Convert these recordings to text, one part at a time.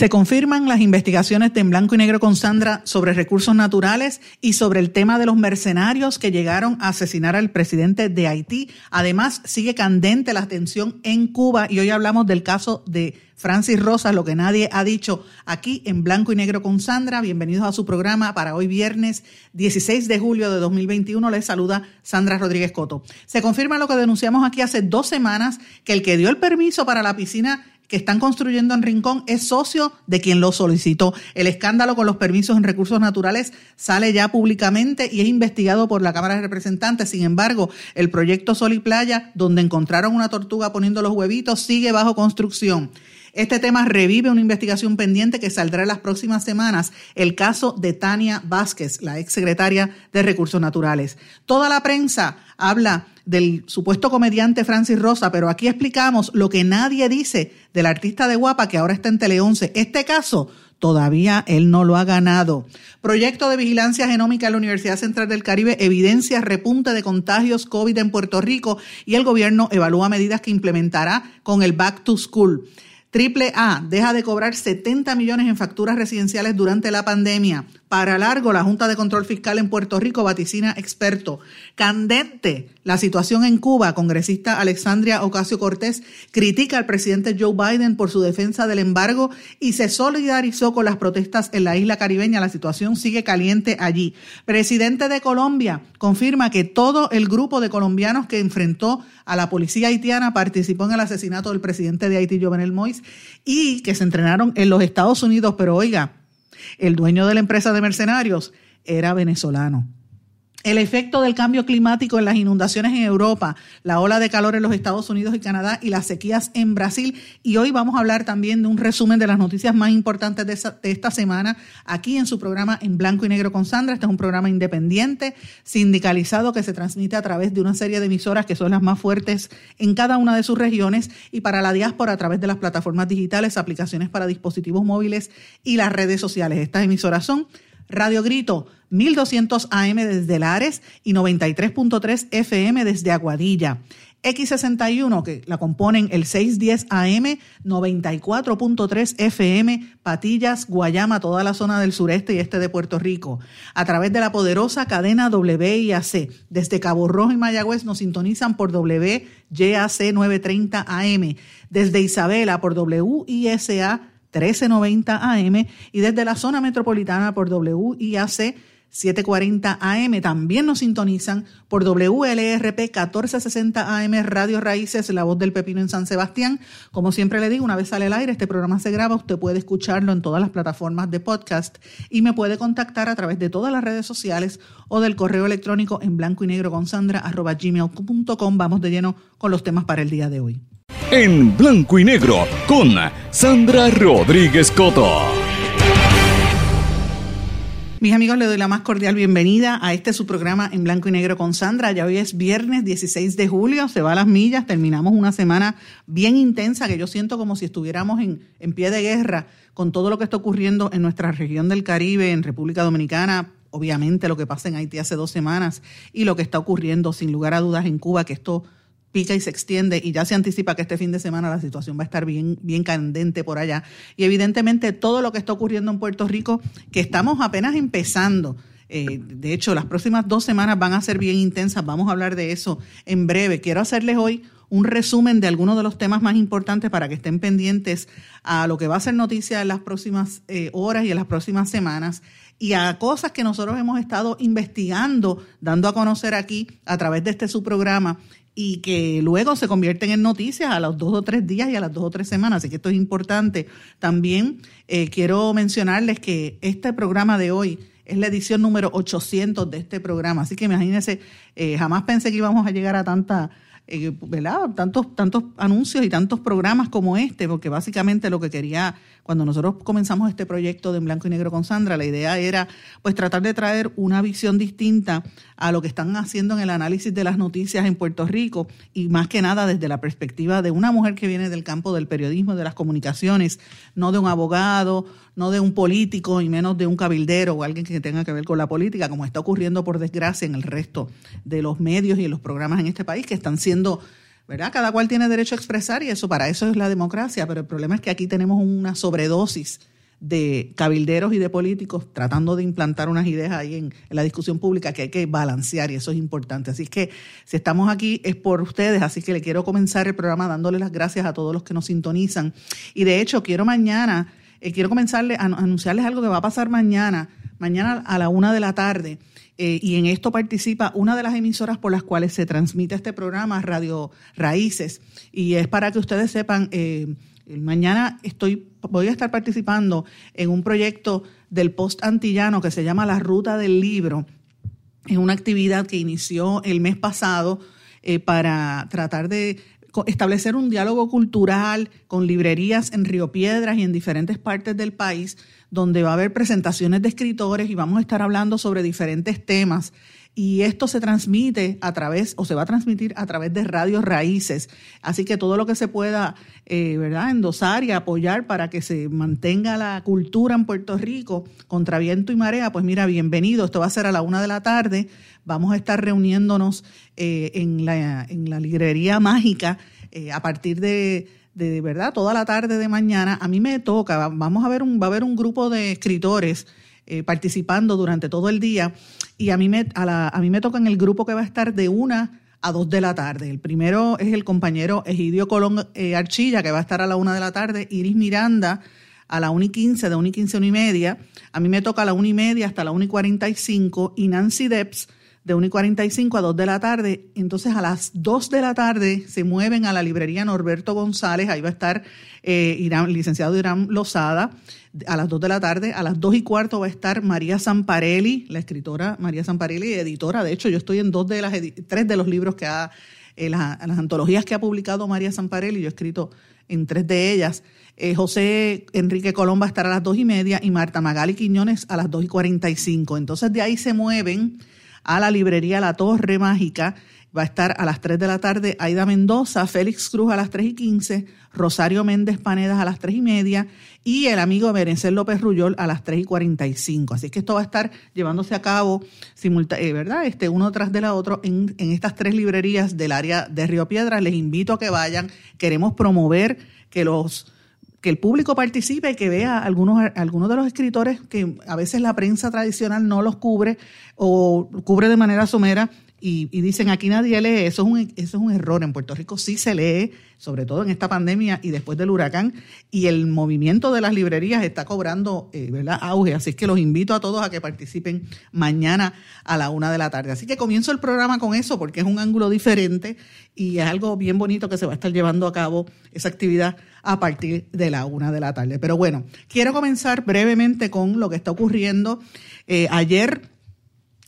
Se confirman las investigaciones de En Blanco y Negro con Sandra sobre recursos naturales y sobre el tema de los mercenarios que llegaron a asesinar al presidente de Haití. Además, sigue candente la tensión en Cuba y hoy hablamos del caso de Francis Rosas, lo que nadie ha dicho aquí en Blanco y Negro con Sandra. Bienvenidos a su programa para hoy viernes 16 de julio de 2021. Les saluda Sandra Rodríguez Coto. Se confirma lo que denunciamos aquí hace dos semanas, que el que dio el permiso para la piscina que están construyendo en Rincón es socio de quien lo solicitó. El escándalo con los permisos en recursos naturales sale ya públicamente y es investigado por la Cámara de Representantes. Sin embargo, el proyecto Sol y Playa, donde encontraron una tortuga poniendo los huevitos, sigue bajo construcción. Este tema revive una investigación pendiente que saldrá en las próximas semanas, el caso de Tania Vázquez, la exsecretaria de Recursos Naturales. Toda la prensa habla del supuesto comediante Francis Rosa, pero aquí explicamos lo que nadie dice del artista de Guapa que ahora está en Tele 11. Este caso todavía él no lo ha ganado. Proyecto de vigilancia genómica en la Universidad Central del Caribe evidencia repunte de contagios COVID en Puerto Rico y el gobierno evalúa medidas que implementará con el Back to School. Triple A deja de cobrar 70 millones en facturas residenciales durante la pandemia. Para largo, la Junta de Control Fiscal en Puerto Rico vaticina experto. Candente, la situación en Cuba. Congresista Alexandria Ocasio Cortés critica al presidente Joe Biden por su defensa del embargo y se solidarizó con las protestas en la isla caribeña. La situación sigue caliente allí. Presidente de Colombia confirma que todo el grupo de colombianos que enfrentó a la policía haitiana participó en el asesinato del presidente de Haití, Jovenel Moïse, y que se entrenaron en los Estados Unidos. Pero oiga, el dueño de la empresa de mercenarios era venezolano el efecto del cambio climático en las inundaciones en Europa, la ola de calor en los Estados Unidos y Canadá y las sequías en Brasil. Y hoy vamos a hablar también de un resumen de las noticias más importantes de, esta semana aquí en su programa En Blanco y Negro con Sandra. Este es un programa independiente, sindicalizado, que se transmite a través de una serie de emisoras que son las más fuertes en cada una de sus regiones y para la diáspora a través de las plataformas digitales, aplicaciones para dispositivos móviles y las redes sociales. Estas emisoras son Radio Grito, 1200 AM desde Lares y 93.3 FM desde Aguadilla. X61, que la componen el 610 AM, 94.3 FM, Patillas, Guayama, toda la zona del sureste y este de Puerto Rico. A través de la poderosa cadena WIAC. Desde Cabo Rojo y Mayagüez nos sintonizan por WYAC 930 AM. Desde Isabela por WISA 1390 AM y desde la zona metropolitana por WIAC 740 AM. También nos sintonizan por WLRP 1460 AM Radio Raíces, La Voz del Pepino en San Sebastián. Como siempre le digo, una vez sale al aire, este programa se graba, usted puede escucharlo en todas las plataformas de podcast y me puede contactar a través de todas las redes sociales o del correo electrónico en blanco y negro con sandra arroba gmail.com. Vamos de lleno con los temas para el día de hoy en blanco y negro con Sandra Rodríguez Coto. Mis amigos, les doy la más cordial bienvenida a este su programa en blanco y negro con Sandra. Ya hoy es viernes 16 de julio, se va a las millas, terminamos una semana bien intensa que yo siento como si estuviéramos en, en pie de guerra con todo lo que está ocurriendo en nuestra región del Caribe, en República Dominicana, obviamente lo que pasa en Haití hace dos semanas y lo que está ocurriendo sin lugar a dudas en Cuba, que esto pica y se extiende y ya se anticipa que este fin de semana la situación va a estar bien, bien candente por allá. Y evidentemente todo lo que está ocurriendo en Puerto Rico, que estamos apenas empezando. Eh, de hecho, las próximas dos semanas van a ser bien intensas. Vamos a hablar de eso en breve. Quiero hacerles hoy un resumen de algunos de los temas más importantes para que estén pendientes a lo que va a ser noticia en las próximas eh, horas y en las próximas semanas y a cosas que nosotros hemos estado investigando, dando a conocer aquí a través de este su programa y que luego se convierten en noticias a los dos o tres días y a las dos o tres semanas. Así que esto es importante. También eh, quiero mencionarles que este programa de hoy es la edición número 800 de este programa. Así que imagínense Eh, jamás pensé que íbamos a llegar a tanta eh, ¿verdad? Tantos, tantos anuncios y tantos programas como este, porque básicamente lo que quería, cuando nosotros comenzamos este proyecto de En Blanco y Negro con Sandra, la idea era pues tratar de traer una visión distinta a lo que están haciendo en el análisis de las noticias en Puerto Rico y más que nada desde la perspectiva de una mujer que viene del campo del periodismo, de las comunicaciones, no de un abogado, no de un político y menos de un cabildero o alguien que tenga que ver con la política, como está ocurriendo por desgracia en el resto de los medios y en los programas en este país que están siendo ¿verdad? Cada cual tiene derecho a expresar y eso para eso es la democracia, pero el problema es que aquí tenemos una sobredosis de cabilderos y de políticos tratando de implantar unas ideas ahí en, la discusión pública que hay que balancear y eso es importante. Así que si estamos aquí es por ustedes, así que le quiero comenzar el programa dándole las gracias a todos los que nos sintonizan. Y de hecho quiero mañana eh, quiero comenzarle a, anunciarles algo que va a pasar mañana, mañana a la una de la tarde. Eh, y en esto participa una de las emisoras por las cuales se transmite este programa, Radio Raíces. Y es para que ustedes sepan, eh, mañana estoy, voy a estar participando en un proyecto del Post Antillano que se llama La Ruta del Libro. Es una actividad que inició el mes pasado para tratar de establecer un diálogo cultural con librerías en Río Piedras y en diferentes partes del país, donde va a haber presentaciones de escritores y vamos a estar hablando sobre diferentes temas. Y esto se transmite a través, o se va a transmitir a través de radios raíces. Así que todo lo que se pueda, eh, ¿verdad?, endosar y apoyar para que se mantenga la cultura en Puerto Rico contra viento y marea, pues mira, bienvenido. Esto va a ser a la una de la tarde Vamos a estar reuniéndonos eh, en, la, en, la, librería mágica eh, a partir de, de, verdad toda la tarde de mañana. A mí me toca, vamos a ver un, va a haber un grupo de escritores eh, participando durante todo el día y a mí, me, a, la, a mí me toca en el grupo que va a estar de una a dos de la tarde. El primero es el compañero Egidio Colón Archilla, que va a estar a la una de la tarde, Iris Miranda a la una y quince, de una y quince a una y media. A mí me toca a la una y media hasta la una y cuarenta y cinco y Nancy Debs de 1 y 45 a 2 de la tarde. Entonces a las 2 de la tarde se mueven a la librería Norberto González, ahí va a estar eh, Irán, licenciado Irán Lozada, a las 2 de la tarde. A las 2 y cuarto va a estar María Zamparelli, la escritora María Zamparelli, editora. De hecho, yo estoy en dos de las, tres de los libros que ha, eh, las, antologías que ha publicado María Zamparelli, yo he escrito en tres de ellas. Eh, José Enrique Colón va a estar a las dos y media y Marta Magali Quiñones a las 2 y 45. Entonces de ahí se mueven a la librería La Torre Mágica. Va a estar a las 3 de la tarde Aida Mendoza, Félix Cruz a las 3 y 15, Rosario Méndez Panedas a las 3 y media y el amigo Berencer López Rullol a las 3 y 45. Así que esto va a estar llevándose a cabo, eh, ¿verdad? Este, uno tras de otro en, en estas tres librerías del área de Río Piedras. Les invito a que vayan. Queremos promover que los que el público participe que vea algunos, algunos de los escritores que a veces la prensa tradicional no los cubre o cubre de manera somera y, dicen aquí nadie lee, eso es, un, eso es un error. En Puerto Rico sí se lee, sobre todo en esta pandemia y después del huracán, y el movimiento de las librerías está cobrando eh, ¿verdad? auge. Así que los invito a todos a que participen mañana a la una de la tarde. Así que comienzo el programa con eso porque es un ángulo diferente y es algo bien bonito que se va a estar llevando a cabo esa actividad a partir de la una de la tarde. Pero bueno, quiero comenzar brevemente con lo que está ocurriendo. Eh, ayer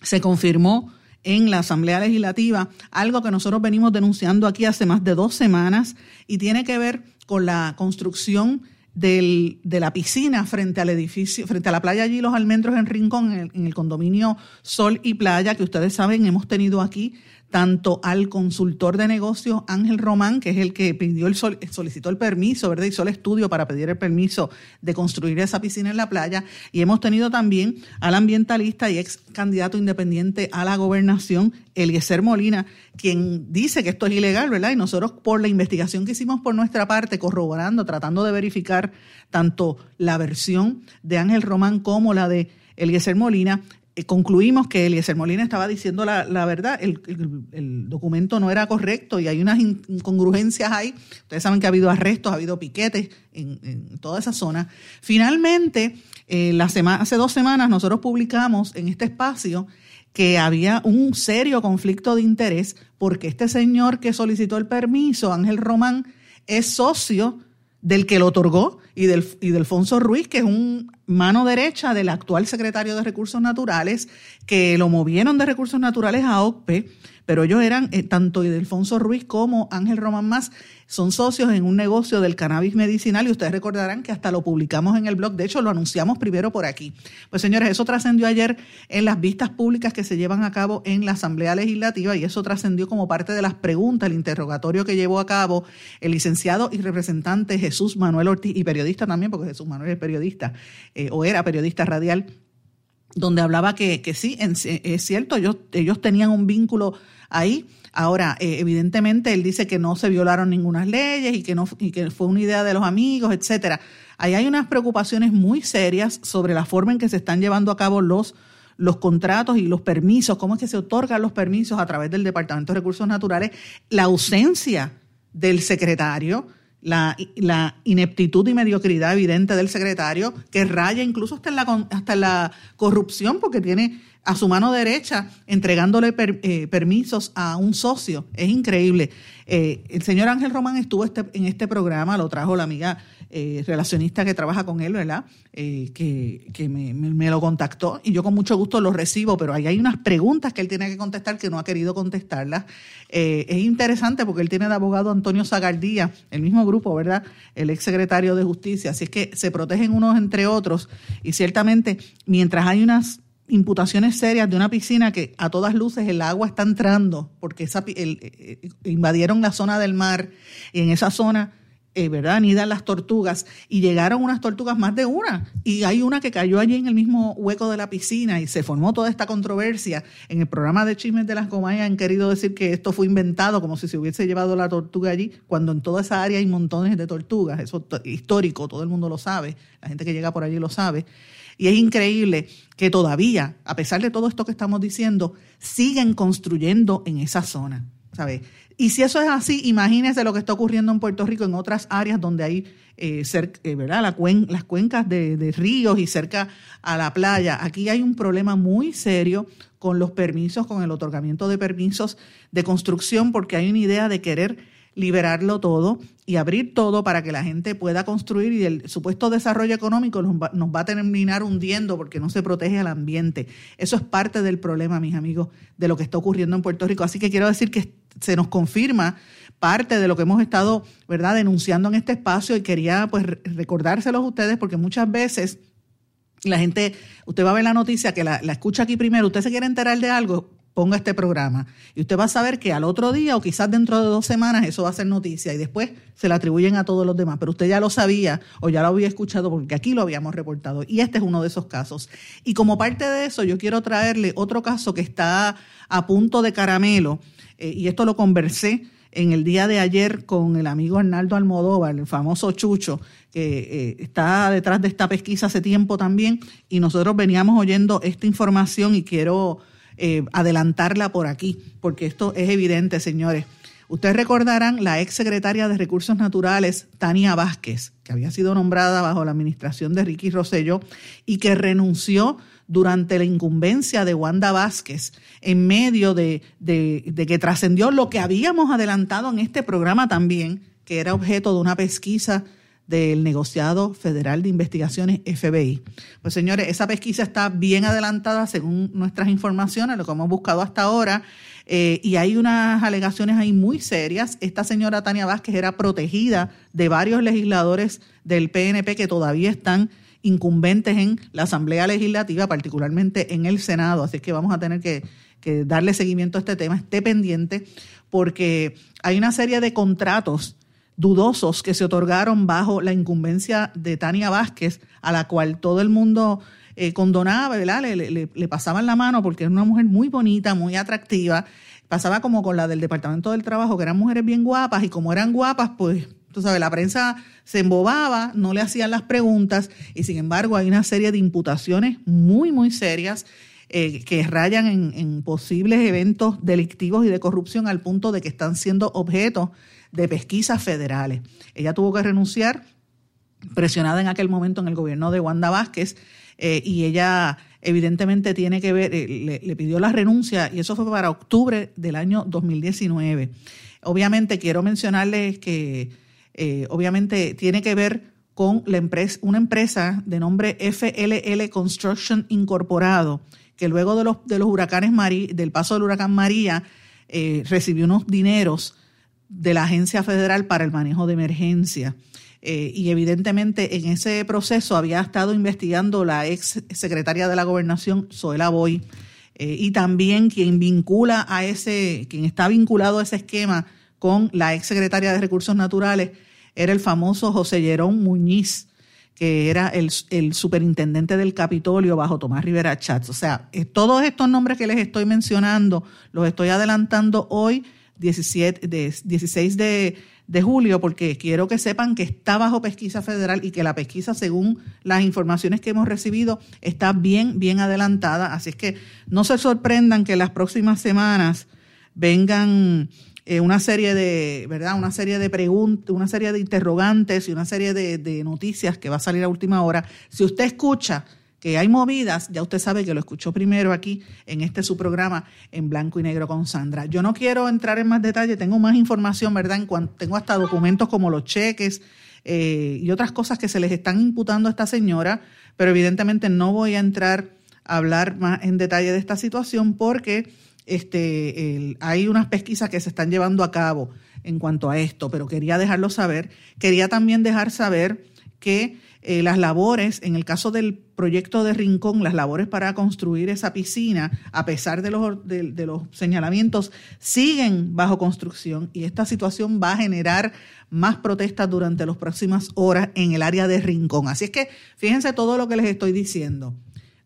se confirmó en la Asamblea Legislativa, algo que nosotros venimos denunciando aquí hace más de dos semanas y tiene que ver con la construcción de la piscina frente al edificio, frente a la playa allí Los Almendros en Rincón, en en el condominio Sol y Playa, que ustedes saben hemos tenido aquí tanto al consultor de negocios Ángel Román, que es el que pidió el solicitó el permiso, ¿verdad? Hizo el estudio para pedir el permiso de construir esa piscina en la playa. Y hemos tenido también al ambientalista y ex candidato independiente a la gobernación, Eliezer Molina, quien dice que esto es ilegal, ¿verdad? Y nosotros, por la investigación que hicimos por nuestra parte, corroborando, tratando de verificar tanto la versión de Ángel Román como la de Eliezer Molina, concluimos que Eliezer Molina estaba diciendo la, verdad, el, documento no era correcto y hay unas incongruencias ahí. Ustedes saben que ha habido arrestos, ha habido piquetes en, toda esa zona. Finalmente, eh, la semana, hace dos semanas nosotros publicamos en este espacio que había un serio conflicto de interés porque este señor que solicitó el permiso, Ángel Román, es socio del que lo otorgó y del, y Ruiz, que es un mano derecha del actual secretario de Recursos Naturales, que lo movieron de Recursos Naturales a OCPE, pero ellos eran, eh, tanto Ildefonso Ruiz como Ángel Román Más, son socios en un negocio del cannabis medicinal y ustedes recordarán que hasta lo publicamos en el blog, de hecho lo anunciamos primero por aquí. Pues señores, eso trascendió ayer en las vistas públicas que se llevan a cabo en la Asamblea Legislativa y eso trascendió como parte de las preguntas, el interrogatorio que llevó a cabo el licenciado y representante Jesús Manuel Ortiz y periodista también, porque Jesús Manuel es periodista eh, o era periodista radial donde hablaba que, que sí, es cierto, ellos, ellos tenían un vínculo ahí. Ahora, eh, evidentemente, él dice que no se violaron ninguna leyes y que, no, y que fue una idea de los amigos, etcétera. Ahí hay unas preocupaciones muy serias sobre la forma en que se están llevando a cabo los, los contratos y los permisos, cómo es que se otorgan los permisos a través del Departamento de Recursos Naturales, la ausencia del secretario, la, la, ineptitud y mediocridad evidente del secretario, que raya incluso hasta en la, hasta la corrupción, porque tiene a su mano derecha entregándole eh, permisos a un socio. Es increíble. Eh, el señor Ángel Román estuvo este, en este programa, lo trajo la amiga eh, relacionista que trabaja con él, ¿verdad? que, que me, me, lo contactó y yo con mucho gusto lo recibo, pero ahí hay unas preguntas que él tiene que contestar que no ha querido contestarlas. es interesante porque él tiene de abogado Antonio Zagardía, el mismo grupo, ¿verdad? El ex secretario de Justicia. Así es que se protegen unos entre otros y ciertamente mientras hay unas imputaciones serias de una piscina que a todas luces el agua está entrando porque esa, el, eh, invadieron la zona del mar y en esa zona, eh, ¿verdad? Anidan las tortugas y llegaron unas tortugas más de una y hay una que cayó allí en el mismo hueco de la piscina y se formó toda esta controversia. En el programa de Chismes de las Comayas han querido decir que esto fue inventado como si se hubiese llevado la tortuga allí, cuando en toda esa área hay montones de tortugas, eso es histórico, todo el mundo lo sabe, la gente que llega por allí lo sabe. Y es increíble que todavía, a pesar de todo esto que estamos diciendo, siguen construyendo en esa zona. ¿sabes? Y si eso es así, imagínense lo que está ocurriendo en Puerto Rico, en otras áreas donde hay eh, eh ¿verdad? La las cuencas de ríos y cerca a la playa. Aquí hay un problema muy serio con los permisos, con el otorgamiento de permisos de construcción, porque hay una idea de querer liberarlo todo y abrir todo para que la gente pueda construir y el supuesto desarrollo económico nos va, a terminar hundiendo porque no se protege al ambiente. Eso es parte del problema, mis amigos, de lo que está ocurriendo en Puerto Rico. Así que quiero decir que se nos confirma parte de lo que hemos estado, ¿verdad?, denunciando en este espacio y quería pues recordárselos a ustedes porque muchas veces la gente, usted va a ver la noticia que la, la escucha aquí primero, usted se quiere enterar de algo, ponga este programa. Y usted va a saber que al otro día o quizás dentro de dos semanas eso va a ser noticia y después se la atribuyen a todos los demás. Pero usted ya lo sabía o ya lo había escuchado porque aquí lo habíamos reportado. Y este es uno de esos casos. Y como parte de eso, yo quiero traerle otro caso que está a punto de caramelo. Eh, y esto lo conversé en el día de ayer con el amigo Arnaldo Almodóvar, el famoso Chucho, que eh, está detrás de esta pesquisa hace tiempo también. Y nosotros veníamos oyendo esta información y quiero eh, adelantarla por aquí, porque esto es evidente, señores. Ustedes recordarán la ex secretaria de Recursos Naturales, Tania Vázquez, que había sido nombrada bajo la administración de Ricky Rosselló y que renunció durante la incumbencia de Wanda Vázquez, en medio de, de que trascendió lo que habíamos adelantado en este programa también, que era objeto de una pesquisa del negociado federal de investigaciones FBI. Pues señores, esa pesquisa está bien adelantada según nuestras informaciones, lo que hemos buscado hasta ahora, eh, y hay unas alegaciones ahí muy serias. Esta señora Tania Vázquez era protegida de varios legisladores del PNP que todavía están incumbentes en la Asamblea Legislativa, particularmente en el Senado, así que vamos a tener que, que darle seguimiento a este tema, esté pendiente, porque hay una serie de contratos dudosos que se otorgaron bajo la incumbencia de Tania Vázquez, a la cual todo el mundo eh, condonaba, ¿verdad? Le, le, le, pasaban la mano porque era una mujer muy bonita, muy atractiva. Pasaba como con la del Departamento del Trabajo, que eran mujeres bien guapas y como eran guapas, pues, tú sabes, la prensa se embobaba, no le hacían las preguntas y sin embargo hay una serie de imputaciones muy, muy serias eh, que rayan en, en posibles eventos delictivos y de corrupción al punto de que están siendo objeto de pesquisas federales. Ella tuvo que renunciar, presionada en aquel momento en el gobierno de Wanda Vázquez, eh, y ella evidentemente tiene que ver, eh, le, pidió la renuncia, y eso fue para octubre del año 2019. Obviamente quiero mencionarles que eh, obviamente tiene que ver con la empresa, una empresa de nombre FLL Construction Incorporado, que luego de los, de los huracanes María, del paso del huracán María, eh, recibió unos dineros de la Agencia Federal para el Manejo de Emergencia. Eh, y evidentemente en ese proceso había estado investigando la ex secretaria de la Gobernación, Zoela Boy, eh, y también quien vincula a ese, quien está vinculado a ese esquema con la ex secretaria de Recursos Naturales, era el famoso José Llerón Muñiz, que era el, superintendente del Capitolio bajo Tomás Rivera Chats. O sea, eh, todos estos nombres que les estoy mencionando, los estoy adelantando hoy, 17, 16 de, de julio, porque quiero que sepan que está bajo pesquisa federal y que la pesquisa, según las informaciones que hemos recibido, está bien, bien adelantada. Así es que no se sorprendan que las próximas semanas vengan eh, una serie de, ¿verdad? Una serie de preguntas, una serie de interrogantes y una serie de, noticias que va a salir a última hora. Si usted escucha que hay movidas, ya usted sabe que lo escuchó primero aquí en este su programa en blanco y negro con Sandra. Yo no quiero entrar en más detalle, tengo más información, ¿verdad? En cuanto, tengo hasta documentos como los cheques eh, y otras cosas que se les están imputando a esta señora, pero evidentemente no voy a entrar a hablar más en detalle de esta situación porque este, hay unas pesquisas que se están llevando a cabo en cuanto a esto, pero quería dejarlo saber. Quería también dejar saber que eh, las labores, en el caso del proyecto de Rincón, las labores para construir esa piscina, a pesar de los, señalamientos, siguen bajo construcción y esta situación va a generar más protestas durante las próximas horas en el área de Rincón. Así es que fíjense todo lo que les estoy diciendo.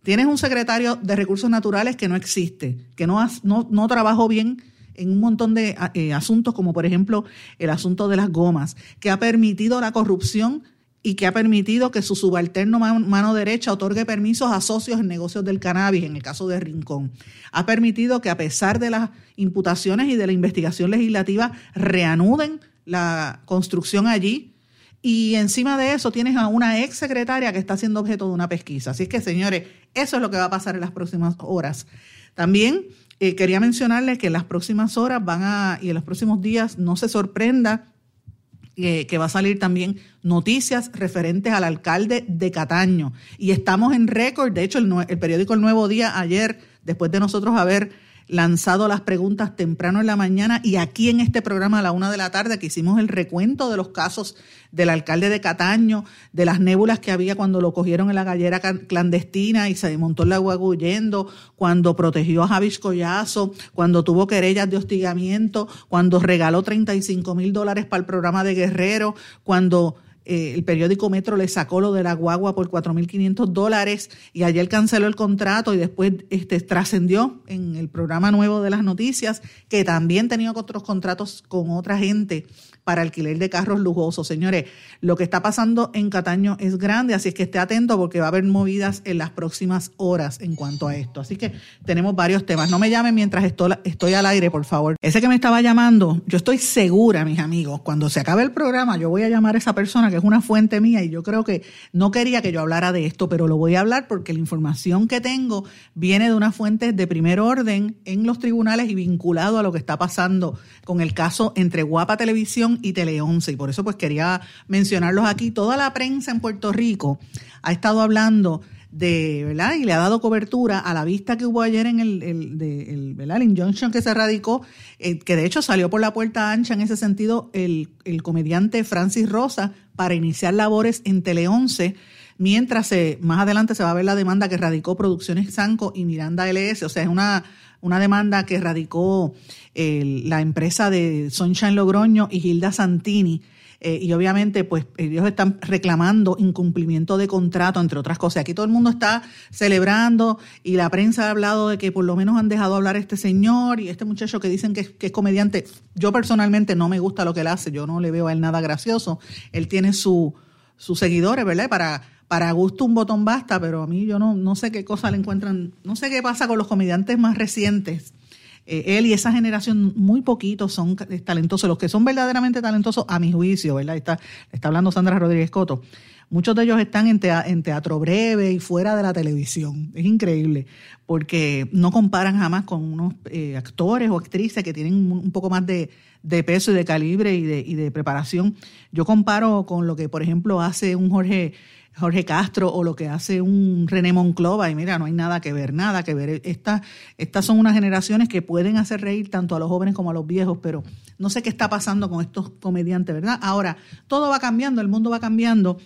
Tienes un secretario de recursos naturales que no existe, que no, no, no trabajó bien en un montón de eh, asuntos, como por ejemplo el asunto de las gomas, que ha permitido la corrupción y que ha permitido que su subalterno mano derecha otorgue permisos a socios en negocios del cannabis, en el caso de Rincón. Ha permitido que a pesar de las imputaciones y de la investigación legislativa reanuden la construcción allí, y encima de eso tienes a una ex secretaria que está siendo objeto de una pesquisa. Así es que, señores, eso es lo que va a pasar en las próximas horas. También eh, quería mencionarles que en las próximas horas van a, y en los próximos días, no se sorprenda eh, que va a salir también noticias referentes al alcalde de Cataño. Y estamos en récord, de hecho, el, el periódico El Nuevo Día ayer, después de nosotros haber lanzado las preguntas temprano en la mañana y aquí en este programa a la una de la tarde que hicimos el recuento de los casos del alcalde de Cataño, de las nébulas que había cuando lo cogieron en la gallera clandestina y se montó en la huyendo, cuando protegió a Javis Collazo, cuando tuvo querellas de hostigamiento, cuando regaló 35 mil dólares para el programa de Guerrero, cuando eh, el periódico Metro le sacó lo de la guagua por 4.500 dólares y ayer canceló el contrato y después este, trascendió en el programa nuevo de las noticias que también tenía otros contratos con otra gente para alquiler de carros lujosos. Señores, lo que está pasando en Cataño es grande, así es que esté atento porque va a haber movidas en las próximas horas en cuanto a esto. Así que tenemos varios temas. No me llamen mientras estoy, al aire, por favor. Ese que me estaba llamando, yo estoy segura, mis amigos, cuando se acabe el programa, yo voy a llamar a esa persona que es una fuente mía y yo creo que no quería que yo hablara de esto, pero lo voy a hablar porque la información que tengo viene de una fuente de primer orden en los tribunales y vinculado a lo que está pasando con el caso entre Guapa Televisión y Tele 11. Y por eso pues quería mencionarlos aquí. Toda la prensa en Puerto Rico ha estado hablando de, ¿verdad? Y le ha dado cobertura a la vista que hubo ayer en el, el, de, el, ¿verdad? el injunction que se radicó, eh, que de hecho salió por la puerta ancha en ese sentido el, el comediante Francis Rosa para iniciar labores en Tele 11 mientras se, más adelante se va a ver la demanda que radicó Producciones Sanco y Miranda LS, o sea, es una, una demanda que radicó la empresa de Sunshine Logroño y Gilda Santini. Eh, y obviamente, pues ellos están reclamando incumplimiento de contrato, entre otras cosas. Aquí todo el mundo está celebrando y la prensa ha hablado de que por lo menos han dejado hablar a este señor y este muchacho que dicen que, que es comediante. Yo personalmente no me gusta lo que él hace, yo no le veo a él nada gracioso. Él tiene su, sus seguidores, ¿verdad? Para para gusto un botón basta, pero a mí yo no, no sé qué cosa le encuentran, no sé qué pasa con los comediantes más recientes. Eh, él y esa generación, muy poquitos son talentosos. Los que son verdaderamente talentosos, a mi juicio, ¿verdad? Está, está hablando Sandra Rodríguez Coto. Muchos de ellos están en, teatro breve y fuera de la televisión. Es increíble, porque no comparan jamás con unos eh, actores o actrices que tienen un poco más de, peso y de calibre y de, y de preparación. Yo comparo con lo que, por ejemplo, hace un Jorge Jorge Castro o lo que hace un René Monclova y mira, no hay nada que ver, nada que ver. Estas son unas generaciones que pueden hacer reír tanto a los jóvenes como a los viejos, pero no sé qué está pasando con estos comediantes, ¿verdad? Ahora, todo va cambiando, el mundo va cambiando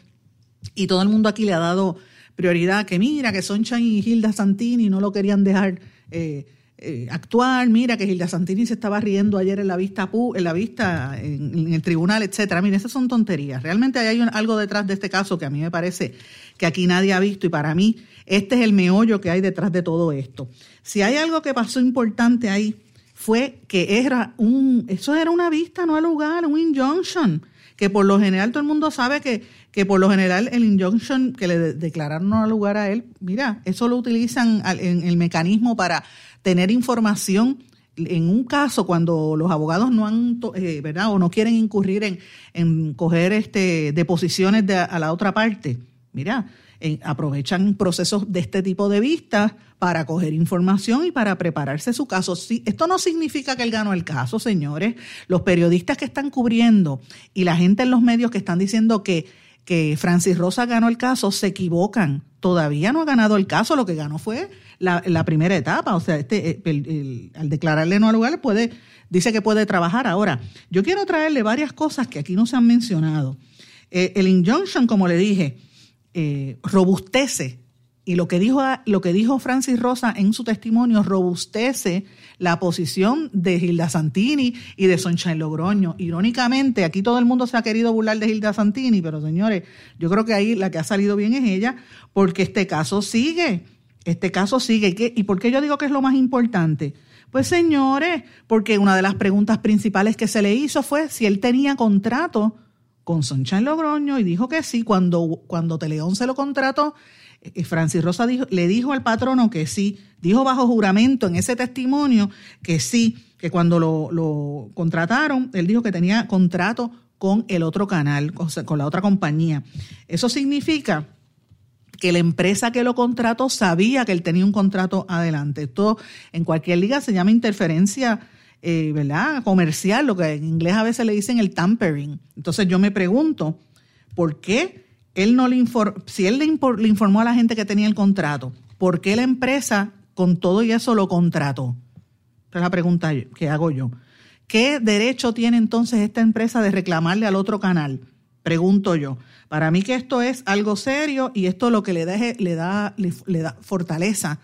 y todo el mundo aquí le ha dado prioridad que mira, que Soncha y Hilda Santini no lo querían dejar. Eh, eh, actuar, mira que Gilda Santini se estaba riendo ayer en la vista en la vista en, el tribunal, etcétera. Mira, esas son tonterías. Realmente hay algo detrás de este caso que a mí me parece que aquí nadie ha visto y para mí este es el meollo que hay detrás de todo esto. Si hay algo que pasó importante ahí fue que era un eso era una vista no al lugar, un injunction, que por lo general todo el mundo sabe que que por lo general el injunction que le declararon no al lugar a él, mira, eso lo utilizan en el mecanismo para tener información en un caso cuando los abogados no han, eh, ¿verdad? O no quieren incurrir en, en coger este, deposiciones de, a la otra parte, mira, aprovechan procesos de este tipo de vistas para coger información y para prepararse su caso. Esto no significa que él ganó el caso, señores. Los periodistas que están cubriendo y la gente en los medios que están diciendo que que Francis Rosa ganó el caso, se equivocan. Todavía no ha ganado el caso, lo que ganó fue la, primera etapa. O sea, este, eh, al declararle no al lugar, puede, dice que puede trabajar. Ahora, yo quiero traerle varias cosas que aquí no se han mencionado. Eh, el injunction, como le dije, eh, robustece y lo que dijo, lo que dijo Francis Rosa en su testimonio robustece la posición de Gilda Santini y de Soncha Logroño. Irónicamente, aquí todo el mundo se ha querido burlar de Gilda Santini, pero señores, yo creo que ahí la que ha salido bien es ella, porque este caso sigue. Este caso sigue. ¿Y por qué yo digo que es lo más importante? Pues señores, porque una de las preguntas principales que se le hizo fue si él tenía contrato con Soncha Logroño y dijo que sí. Cuando, cuando Teleón se lo contrató, eh, Francis Rosa le dijo al patrono que sí, dijo bajo juramento en ese testimonio que sí, que cuando lo, contrataron, él dijo que tenía contrato con el otro canal, con la otra compañía. Eso significa que la empresa que lo contrató sabía que él tenía un contrato adelante. Esto en cualquier liga se llama interferencia eh, ¿verdad? comercial, lo que en inglés a veces le dicen el tampering. Entonces yo me pregunto, ¿por qué él no le si él le, informó a la gente que tenía el contrato, ¿por qué la empresa con todo y eso lo contrató? Esa es la pregunta que hago yo. ¿Qué derecho tiene entonces esta empresa de reclamarle al otro canal? Pregunto yo. Para mí que esto es algo serio y esto lo que le, deje, le, da, le, da fortaleza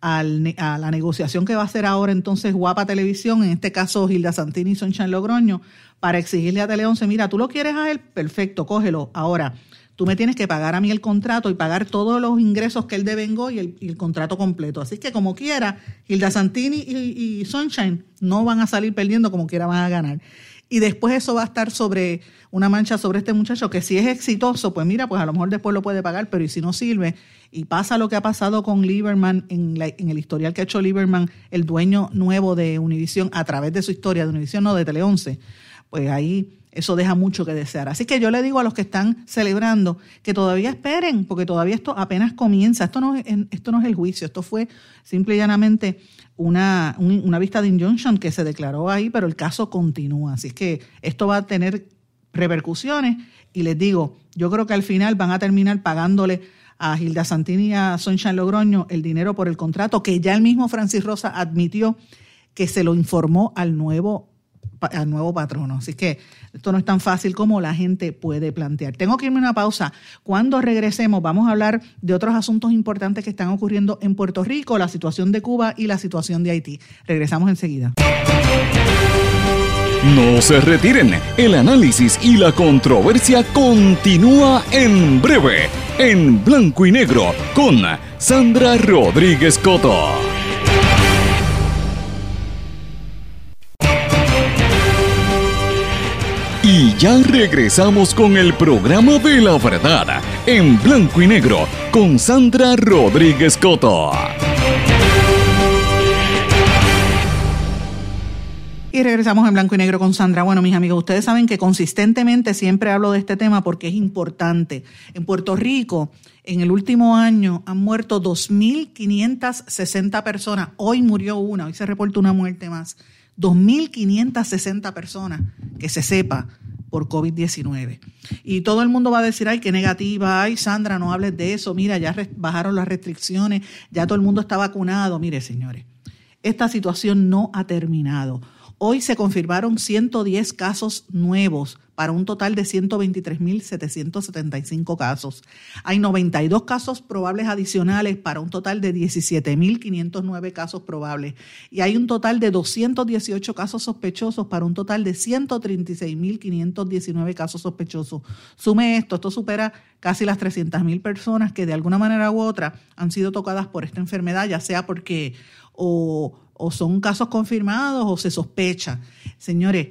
a la negociación que va a hacer ahora entonces Guapa Televisión, en este caso Gilda Santini y Sonchan Logroño, para exigirle a Tele 11, mira, tú lo quieres a él, perfecto, cógelo. Ahora, tú me tienes que pagar a mí el contrato y pagar todos los ingresos que él devengó y el, y el contrato completo. Así que como quiera, Hilda Santini y, Sunshine no van a salir perdiendo, como quiera van a ganar. Y después eso va a estar sobre una mancha sobre este muchacho que si es exitoso, pues mira, pues a lo mejor después lo puede pagar, pero y si no sirve y pasa lo que ha pasado con Lieberman en, en el historial que ha hecho Lieberman, el dueño nuevo de Univision a través de su historia de Univision, no de Tele 11, pues ahí eso deja mucho que desear. Así que yo le digo a los que están celebrando que todavía esperen, porque todavía esto apenas comienza. Esto no, esto no es el juicio, esto fue simple y llanamente una, una vista de injunction que se declaró ahí, pero el caso continúa. Así que esto va a tener repercusiones y les digo, yo creo que al final van a terminar pagándole a Gilda Santini y a Sunshine Logroño el dinero por el contrato que ya el mismo Francis Rosa admitió que se lo informó al nuevo al nuevo patrono. Así que esto no es tan fácil como la gente puede plantear. Tengo que irme a una pausa. Cuando regresemos vamos a hablar de otros asuntos importantes que están ocurriendo en Puerto Rico, la situación de Cuba y la situación de Haití. Regresamos enseguida. No se retiren, el análisis y la controversia continúa en breve, en blanco y negro, con Sandra Rodríguez Coto. Ya regresamos con el programa de la verdad, en blanco y negro, con Sandra Rodríguez Coto. Y regresamos en blanco y negro con Sandra. Bueno, mis amigos, ustedes saben que consistentemente siempre hablo de este tema porque es importante. En Puerto Rico, en el último año han muerto 2.560 personas. Hoy murió una, hoy se reportó una muerte más. 2.560 personas, que se sepa, por COVID-19. Y todo el mundo va a decir, ay, qué negativa, ay, Sandra, no hables de eso, mira, ya bajaron las restricciones, ya todo el mundo está vacunado. Mire, señores, esta situación no ha terminado. Hoy se confirmaron 110 casos nuevos para un total de 123.775 casos. Hay 92 casos probables adicionales para un total de 17.509 casos probables. Y hay un total de 218 casos sospechosos para un total de 136.519 casos sospechosos. Sume esto, esto supera casi las 300.000 personas que de alguna manera u otra han sido tocadas por esta enfermedad, ya sea porque o son casos confirmados o se sospecha. Señores,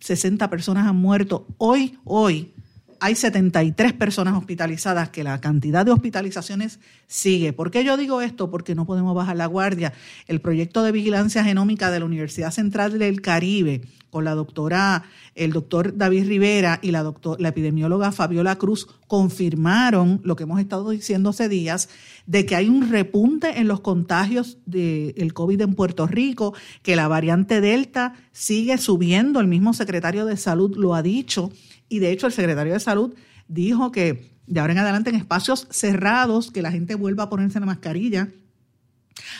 2.560 personas han muerto. Hoy, hoy, hay 73 personas hospitalizadas, que la cantidad de hospitalizaciones sigue. ¿Por qué yo digo esto? Porque no podemos bajar la guardia. El proyecto de vigilancia genómica de la Universidad Central del Caribe, con la doctora, el doctor David Rivera y la, doctor, la epidemióloga Fabiola Cruz, confirmaron lo que hemos estado diciendo hace días, de que hay un repunte en los contagios del COVID en Puerto Rico, que la variante Delta sigue subiendo, el mismo secretario de Salud lo ha dicho y de hecho el secretario de Salud dijo que de ahora en adelante en espacios cerrados, que la gente vuelva a ponerse la mascarilla.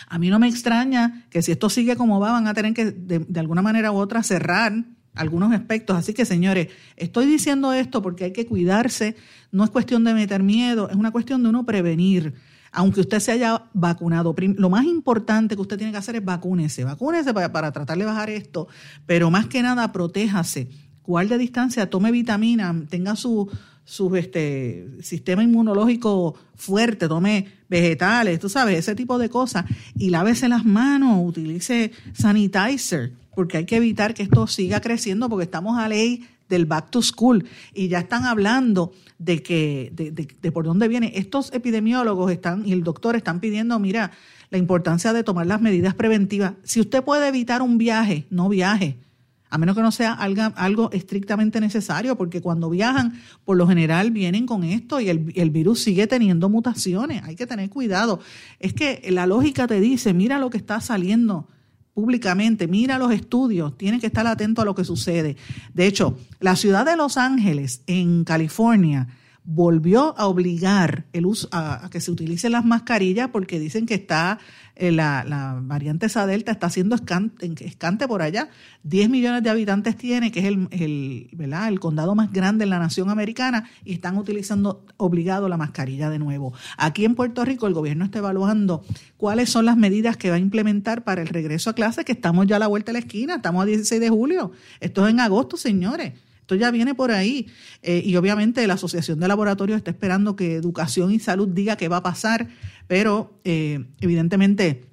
A mí no me extraña que si esto sigue como va, van a tener que de, alguna manera u otra cerrar algunos aspectos. Así que, señores, estoy diciendo esto porque hay que cuidarse. No es cuestión de meter miedo, es una cuestión de uno prevenir. Aunque usted se haya vacunado, lo más importante que usted tiene que hacer es vacúnese. Vacúnese para, para tratar de bajar esto, pero más que nada, protéjase guarde distancia, tome vitamina, tenga su, su este, sistema inmunológico fuerte, tome vegetales, tú sabes, ese tipo de cosas. Y lávese las manos, utilice sanitizer, porque hay que evitar que esto siga creciendo, porque estamos a ley del back to school y ya están hablando de que de, de, por dónde viene. Estos epidemiólogos están y el doctor están pidiendo, mira, la importancia de tomar las medidas preventivas. Si usted puede evitar un viaje, no viaje a menos que no sea algo, estrictamente necesario, porque cuando viajan, por lo general vienen con esto y el, el, virus sigue teniendo mutaciones. Hay que tener cuidado. Es que la lógica te dice, mira lo que está saliendo públicamente, mira los estudios, tienes que estar atento a lo que sucede. De hecho, la ciudad de Los Ángeles, en California, volvió a obligar el uso, a, que se utilicen las mascarillas porque dicen que está eh, la, la, variante esa delta está haciendo escante, escante, por allá. 10 millones de habitantes tiene, que es el, el, ¿verdad? el condado más grande en la nación americana, y están utilizando obligado la mascarilla de nuevo. Aquí en Puerto Rico el gobierno está evaluando cuáles son las medidas que va a implementar para el regreso a clase, que estamos ya a la vuelta de la esquina, estamos a 16 de julio. Esto es en agosto, señores. Esto ya viene por ahí. Eh, y obviamente la Asociación de Laboratorios está esperando que Educación y Salud diga qué va a pasar, pero eh, evidentemente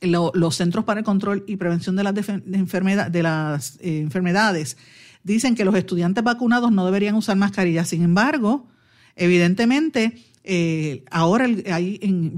los Centros para el Control y Prevención de las, de las eh, enfermedades dicen que los estudiantes vacunados no deberían usar mascarillas. Sin embargo, evidentemente, ahora hay en,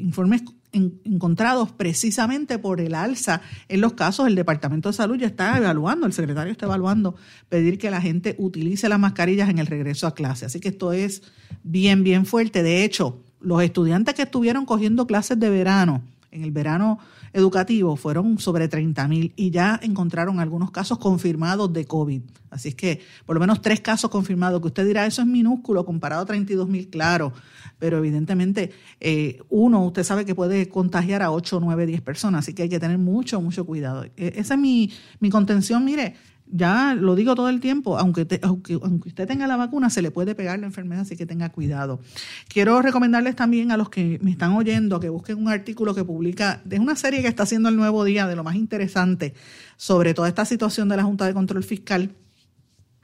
informes encontrados precisamente por el alza en los casos. El Departamento de Salud ya está evaluando, el secretario está evaluando pedir que la gente utilice las mascarillas en el regreso a clase. Así que esto es bien, bien fuerte. De hecho, los estudiantes que estuvieron cogiendo clases de verano, en el verano educativo fueron sobre 30 mil y ya encontraron algunos casos confirmados de COVID. Así es que por lo menos tres casos confirmados, que usted dirá, eso es minúsculo comparado a 32 mil, claro, pero evidentemente eh, uno, usted sabe que puede contagiar a 8, 9, 10 personas, así que hay que tener mucho, mucho cuidado. E, esa es mi, mi contención, mire, ya lo digo todo el tiempo, aunque, aunque, usted tenga la vacuna, se le puede pegar la enfermedad, así que tenga cuidado. Quiero recomendarles también a los que me están oyendo que busquen un artículo que publica, de una serie que está haciendo el Nuevo Día, de lo más interesante, sobre toda esta situación de la Junta de Control Fiscal.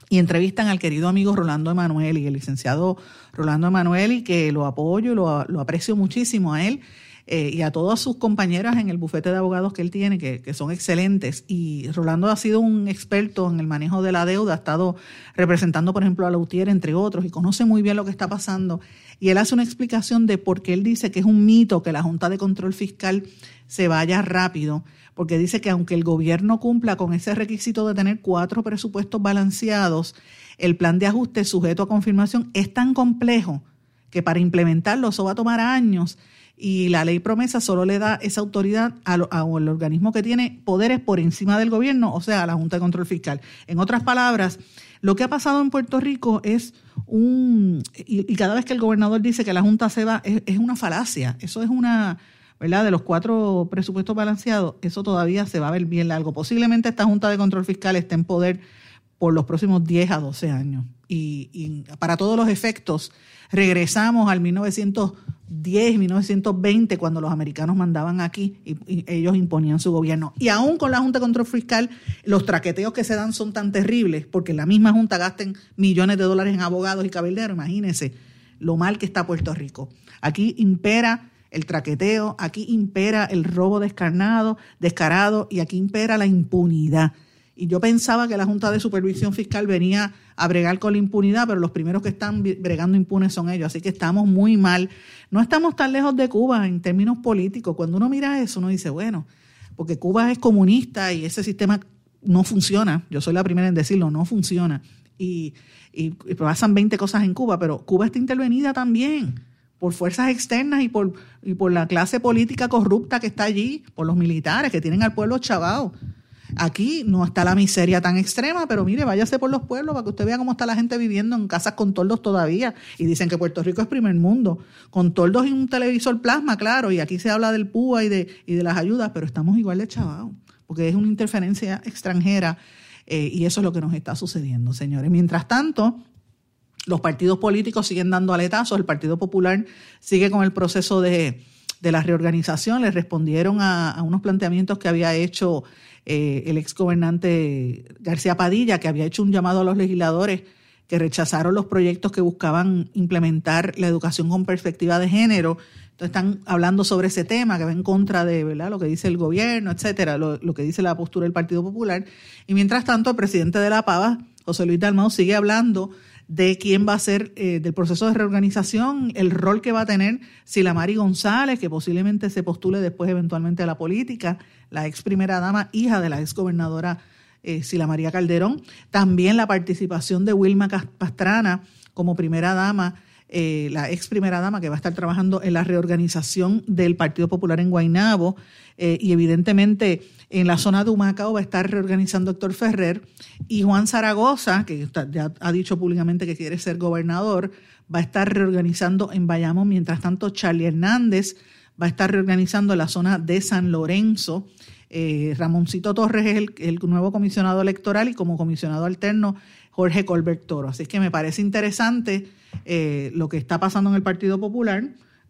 Y entrevistan al querido amigo Rolando Emanuel y el licenciado Rolando Emanuel, y que lo apoyo lo, lo aprecio muchísimo a él eh, y a todas sus compañeras en el bufete de abogados que él tiene, que, que, son excelentes. Y Rolando ha sido un experto en el manejo de la deuda, ha estado representando, por ejemplo, a Lautier, entre otros, y conoce muy bien lo que está pasando. Y él hace una explicación de por qué él dice que es un mito que la Junta de Control Fiscal se vaya rápido, porque dice que aunque el gobierno cumpla con ese requisito de tener cuatro presupuestos balanceados, el plan de ajuste sujeto a confirmación es tan complejo que para implementarlo eso va a tomar años y la ley promesa solo le da esa autoridad al, organismo que tiene poderes por encima del gobierno, o sea, a la Junta de Control Fiscal. En otras palabras, lo que ha pasado en Puerto Rico es un... Y, cada vez que el gobernador dice que la Junta se va, es, una falacia. Eso es una... ¿verdad? De los cuatro presupuestos balanceados, eso todavía se va a ver bien largo. Posiblemente esta Junta de Control Fiscal esté en poder por los próximos 10 a 12 años. Y, para todos los efectos, regresamos al 1900 10, 1920, cuando los americanos mandaban aquí y, ellos imponían su gobierno. Y aún con la Junta de Control Fiscal, los traqueteos que se dan son tan terribles, porque la misma Junta gasten millones de dólares en abogados y cabilderos. Imagínense lo mal que está Puerto Rico. Aquí impera el traqueteo, aquí impera el robo descarnado, descarado, y aquí impera la impunidad. Y yo pensaba que la Junta de Supervisión Fiscal venía a bregar con la impunidad, pero los primeros que están bregando impunes son ellos. Así que estamos muy mal. No estamos tan lejos de Cuba en términos políticos. Cuando uno mira eso, uno dice, bueno, porque Cuba es comunista y ese sistema no funciona. Yo soy la primera en decirlo, no funciona. Y, pasan 20 cosas en Cuba, pero Cuba está intervenida también por fuerzas externas y por, y por la clase política corrupta que está allí, por los militares que tienen al pueblo chavado. Aquí no está la miseria tan extrema, pero mire, váyase por los pueblos para que usted vea cómo está la gente viviendo en casas con toldos todavía. Y dicen que Puerto Rico es primer mundo, con toldos y un televisor plasma, claro, y aquí se habla del PUA y de, y de las ayudas, pero estamos igual de chavados, porque es una interferencia extranjera eh, y eso es lo que nos está sucediendo, señores. Mientras tanto, los partidos políticos siguen dando aletazos, el Partido Popular sigue con el proceso de, de la reorganización, le respondieron a, a unos planteamientos que había hecho eh, el ex gobernante García Padilla, que había hecho un llamado a los legisladores que rechazaron los proyectos que buscaban implementar la educación con perspectiva de género. Entonces están hablando sobre ese tema que va en contra de ¿verdad? lo que dice el gobierno, etcétera, lo, que dice la postura del Partido Popular. Y mientras tanto, el presidente de la Pava, José Luis Dalmau, sigue hablando de quién va a ser eh, del proceso de reorganización, el rol que va a tener Silamari González, que posiblemente se postule después eventualmente a la política, la ex primera dama, hija de la ex gobernadora eh, Sila María Calderón. También la participación de Wilma Pastrana como primera dama, eh, la ex primera dama que va a estar trabajando en la reorganización del Partido Popular en Guaynabo. Eh, y evidentemente en la zona de Humacao va a estar reorganizando Héctor Ferrer. Y Juan Zaragoza, que ya ha dicho públicamente que quiere ser gobernador, va a estar reorganizando en Bayamo. Mientras tanto, Charlie Hernández va a estar reorganizando la zona de San Lorenzo. Eh, Ramoncito Torres es el, nuevo comisionado electoral y como comisionado alterno Jorge Colbert Toro. Así que me parece interesante eh, lo que está pasando en el Partido Popular.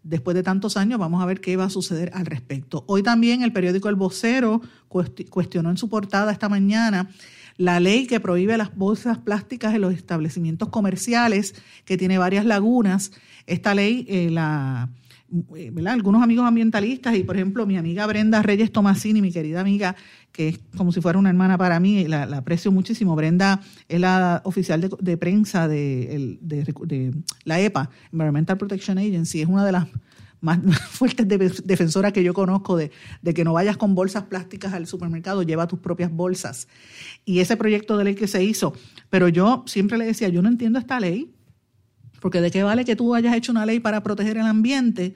Después de tantos años, vamos a ver qué va a suceder al respecto. Hoy también el periódico El Vocero cuestionó en su portada esta mañana la ley que prohíbe las bolsas plásticas en los establecimientos comerciales, que tiene varias lagunas. Esta ley eh, la eh, algunos amigos ambientalistas y por ejemplo mi amiga Brenda Reyes Tomasini, mi querida amiga, que es como si fuera una hermana para mí, la, aprecio muchísimo. Brenda es la oficial de, prensa de, la EPA, Environmental Protection Agency, es una de las más fuertes defensoras que yo conozco de, de, que no vayas con bolsas plásticas al supermercado, lleva tus propias bolsas. Y ese proyecto de ley que se hizo, pero yo siempre le decía, yo no entiendo esta ley, porque de qué vale que tú hayas hecho una ley para proteger el ambiente,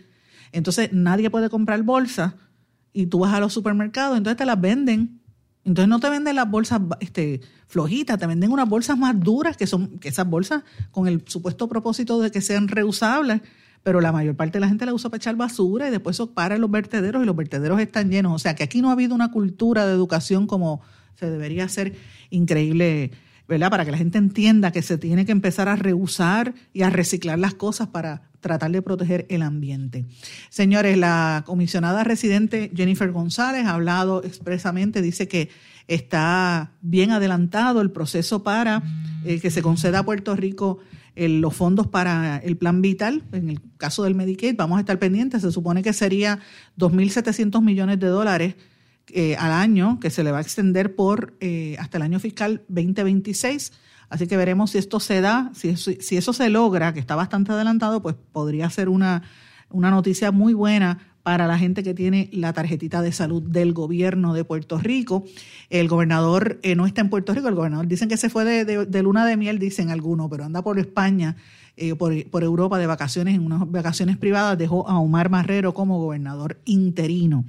entonces nadie puede comprar bolsas y tú vas a los supermercados, entonces te las venden. Entonces no te venden las bolsas este, flojitas, te venden unas bolsas más duras, que son que esas bolsas con el supuesto propósito de que sean reusables, pero la mayor parte de la gente la usa para echar basura y después eso para en los vertederos y los vertederos están llenos. O sea que aquí no ha habido una cultura de educación como se debería hacer increíble ¿verdad? Para que la gente entienda que se tiene que empezar a reusar y a reciclar las cosas para tratar de proteger el ambiente. Señores, la comisionada residente Jennifer González ha hablado expresamente, dice que está bien adelantado el proceso para eh, que se conceda a Puerto Rico los fondos para el plan vital, en el caso del Medicaid, vamos a estar pendientes, se supone que sería 2.700 millones de dólares eh, al año, que se le va a extender por eh, hasta el año fiscal 2026. Así que veremos si esto se da, si eso, si eso se logra, que está bastante adelantado, pues podría ser una, una noticia muy buena para la gente que tiene la tarjetita de salud del gobierno de Puerto Rico. El gobernador eh, no está en Puerto Rico, el gobernador dicen que se fue de, luna de miel, dicen algunos, pero anda por España, eh, por, por, Europa de vacaciones, en unas vacaciones privadas, dejó a Omar Marrero como gobernador interino.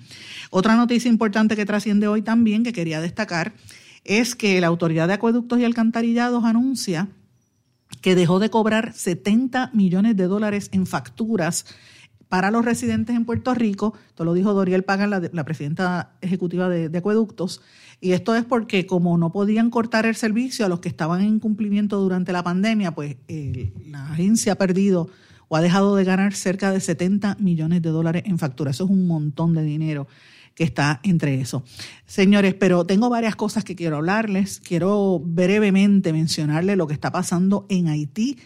Otra noticia importante que trasciende hoy también, que quería destacar, es que la Autoridad de Acueductos y Alcantarillados anuncia que dejó de cobrar 70 millones de dólares en facturas para los residentes en Puerto Rico, esto lo dijo Doriel Pagan, la, presidenta ejecutiva de, Acueductos, y esto es porque como no podían cortar el servicio a los que estaban en cumplimiento durante la pandemia, pues la agencia ha perdido o ha dejado de ganar cerca de 70 millones de dólares en factura. Eso es un montón de dinero que está entre eso. Señores, pero tengo varias cosas que quiero hablarles. Quiero brevemente mencionarles lo que está pasando en Haití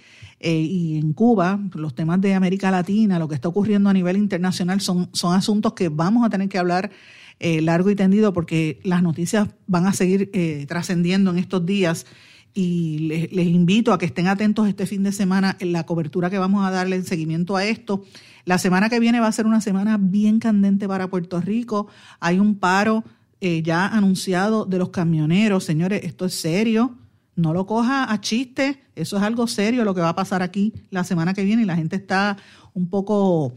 eh, y en Cuba, los temas de América Latina, lo que está ocurriendo a nivel internacional son, son asuntos que vamos a tener que hablar eh, largo y tendido porque las noticias van a seguir eh, trascendiendo en estos días y les, les, invito a que estén atentos este fin de semana en la cobertura que vamos a darle en seguimiento a esto. La semana que viene va a ser una semana bien candente para Puerto Rico. Hay un paro ya anunciado de los camioneros. Señores, esto es serio no lo coja a chiste, eso es algo serio lo que va a pasar aquí la semana que viene y la gente está un poco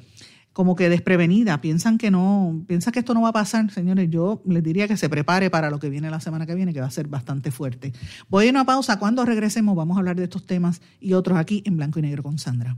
como que desprevenida, piensan que no, piensan que esto no va a pasar, señores, yo les diría que se prepare para lo que viene la semana que viene, que va a ser bastante fuerte. Voy a una pausa, cuando regresemos vamos a hablar de estos temas y otros aquí en Blanco y Negro con Sandra.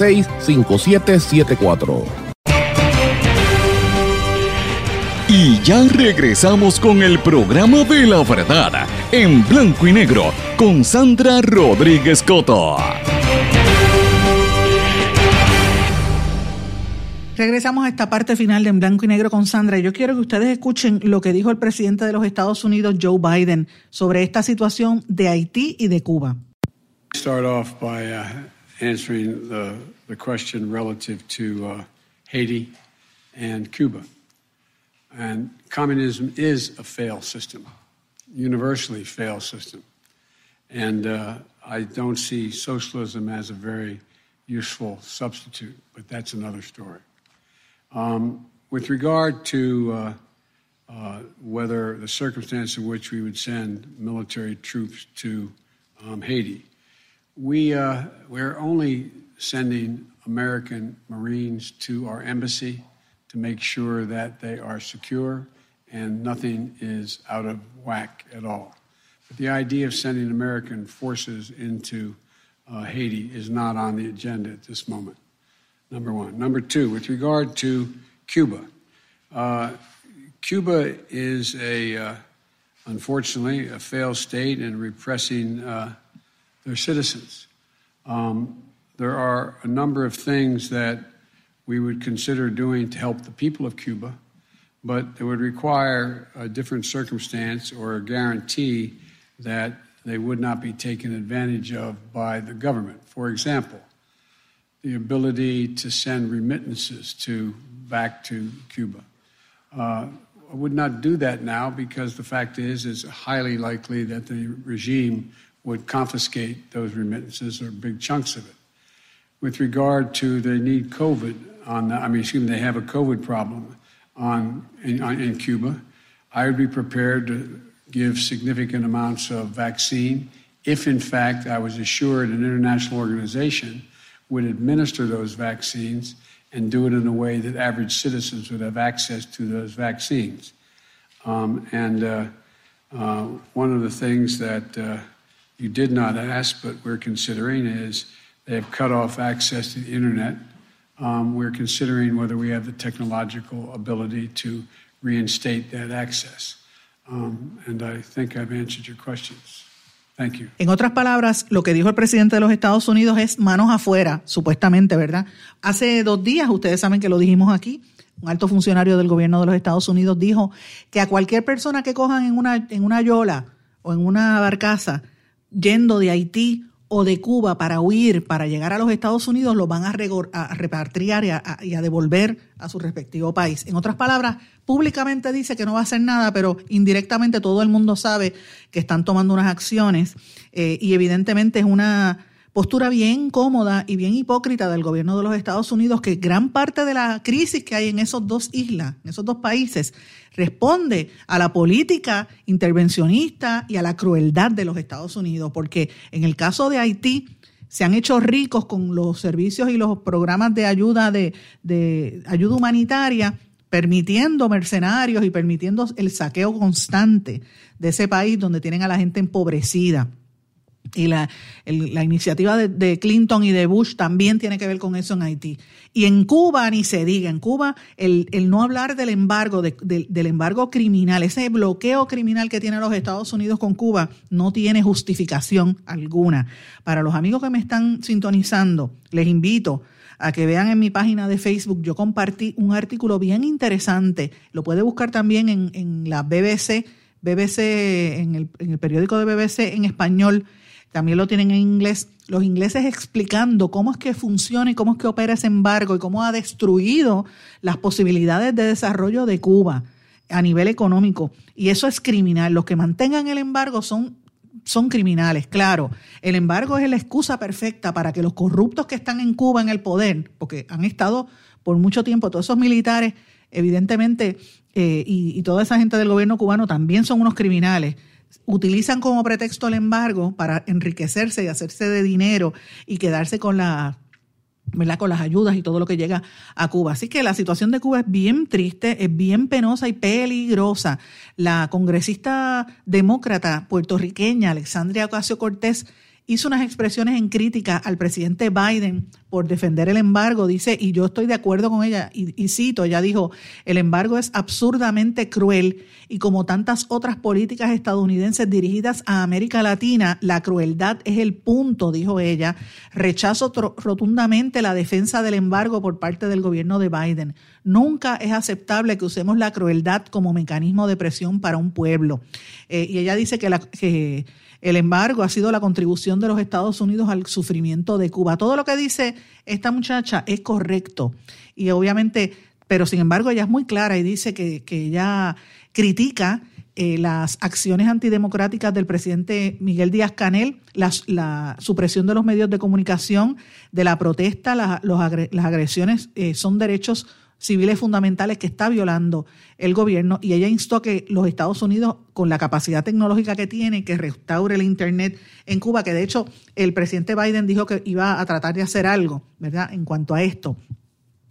5774 Y ya regresamos con el programa de la verdad en blanco y negro con Sandra Rodríguez Coto. Regresamos a esta parte final de En Blanco y Negro con Sandra. Yo quiero que ustedes escuchen lo que dijo el presidente de los Estados Unidos, Joe Biden, sobre esta situación de Haití y de Cuba. Start off by, uh, answering the, the question relative to uh, Haiti and Cuba. And communism is a failed system, universally failed system. And uh, I don't see socialism as a very useful substitute, but that's another story. Um, with regard to uh, uh, whether the circumstance in which we would send military troops to um, Haiti, we, uh, we're only sending American Marines to our embassy to make sure that they are secure and nothing is out of whack at all. But the idea of sending American forces into uh, Haiti is not on the agenda at this moment. Number one. Number two, with regard to Cuba, uh, Cuba is a, uh, unfortunately, a failed state in repressing uh, their citizens. Um, there are a number of things that we would consider doing to help the people of Cuba, but it would require a different circumstance or a guarantee that they would not be taken advantage of by the government. For example, the ability to send remittances to back to Cuba. Uh, I would not do that now because the fact is it's highly likely that the regime would confiscate those remittances or big chunks of it. With regard to they need COVID on, the, I mean, excuse me, they have a COVID problem on in, on, in Cuba. I would be prepared to give significant amounts of vaccine if, in fact, I was assured an international organization would administer those vaccines and do it in a way that average citizens would have access to those vaccines. Um, and uh, uh, one of the things that uh, you did not ask, but we're considering, is they have cut off access to the internet. Um, we're considering whether we have the technological ability to reinstate that access. Um, and I think I've answered your questions. Thank you. En otras palabras, lo que dijo el presidente de los Estados Unidos es manos afuera, supuestamente, ¿verdad? Hace dos días, ustedes saben que lo dijimos aquí, un alto funcionario del gobierno de los Estados Unidos dijo que a cualquier persona que cojan en una, yola o en una barcaza yendo de Haití o de Cuba para huir, para llegar a los Estados Unidos, lo van a, repatriar y a, y a, devolver a su respectivo país. En otras palabras, públicamente dice que no va a hacer nada, pero indirectamente todo el mundo sabe que están tomando unas acciones eh, y evidentemente es una postura bien cómoda y bien hipócrita del gobierno de los Estados Unidos que gran parte de la crisis que hay en esos dos islas, en esos dos países, responde a la política intervencionista y a la crueldad de los Estados Unidos, porque en el caso de Haití se han hecho ricos con los servicios y los programas de ayuda de, de ayuda humanitaria permitiendo mercenarios y permitiendo el saqueo constante de ese país donde tienen a la gente empobrecida. Y la, la iniciativa de, de, Clinton y de Bush también tiene que ver con eso en Haití. Y en Cuba ni se diga, en Cuba el, el no hablar del embargo, de, de, del embargo criminal, ese bloqueo criminal que tienen los Estados Unidos con Cuba, no tiene justificación alguna. Para los amigos que me están sintonizando, les invito a que vean en mi página de Facebook, yo compartí un artículo bien interesante, lo puede buscar también en, en la BBC, BBC, en el, en el periódico de BBC en español, también lo tienen en inglés, los ingleses explicando cómo es que funciona y cómo es que opera ese embargo y cómo ha destruido las posibilidades de desarrollo de Cuba a nivel económico. Y eso es criminal. Los que mantengan el embargo son, son criminales, claro. El embargo es la excusa perfecta para que los corruptos que están en Cuba en el poder, porque han estado por mucho tiempo, todos esos militares, evidentemente, eh, y, y toda esa gente del gobierno cubano también son unos criminales utilizan como pretexto el embargo para enriquecerse y hacerse de dinero y quedarse con la ¿verdad? con las ayudas y todo lo que llega a Cuba. Así que la situación de Cuba es bien triste, es bien penosa y peligrosa. La congresista demócrata puertorriqueña Alexandria Ocasio Cortés hizo unas expresiones en crítica al presidente Biden por defender el embargo, dice, y yo estoy de acuerdo con ella, y, cito, ella dijo, el embargo es absurdamente cruel y como tantas otras políticas estadounidenses dirigidas a América Latina, la crueldad es el punto, dijo ella. Rechazo rotundamente la defensa del embargo por parte del gobierno de Biden. Nunca es aceptable que usemos la crueldad como mecanismo de presión para un pueblo. Eh, y ella dice que la... Que, el embargo ha sido la contribución de los Estados Unidos al sufrimiento de Cuba. Todo lo que dice esta muchacha es correcto. Y obviamente, pero sin embargo ella es muy clara y dice que, que ella critica eh, las acciones antidemocráticas del presidente Miguel Díaz Canel, la, supresión de los medios de comunicación, de la protesta, las agresiones eh, son derechos civiles fundamentales que está violando el gobierno y ella instó que los Estados Unidos, con la capacidad tecnológica que tiene, que restaure el Internet en Cuba, que de hecho el presidente Biden dijo que iba a tratar de hacer algo, ¿verdad?, en cuanto a esto.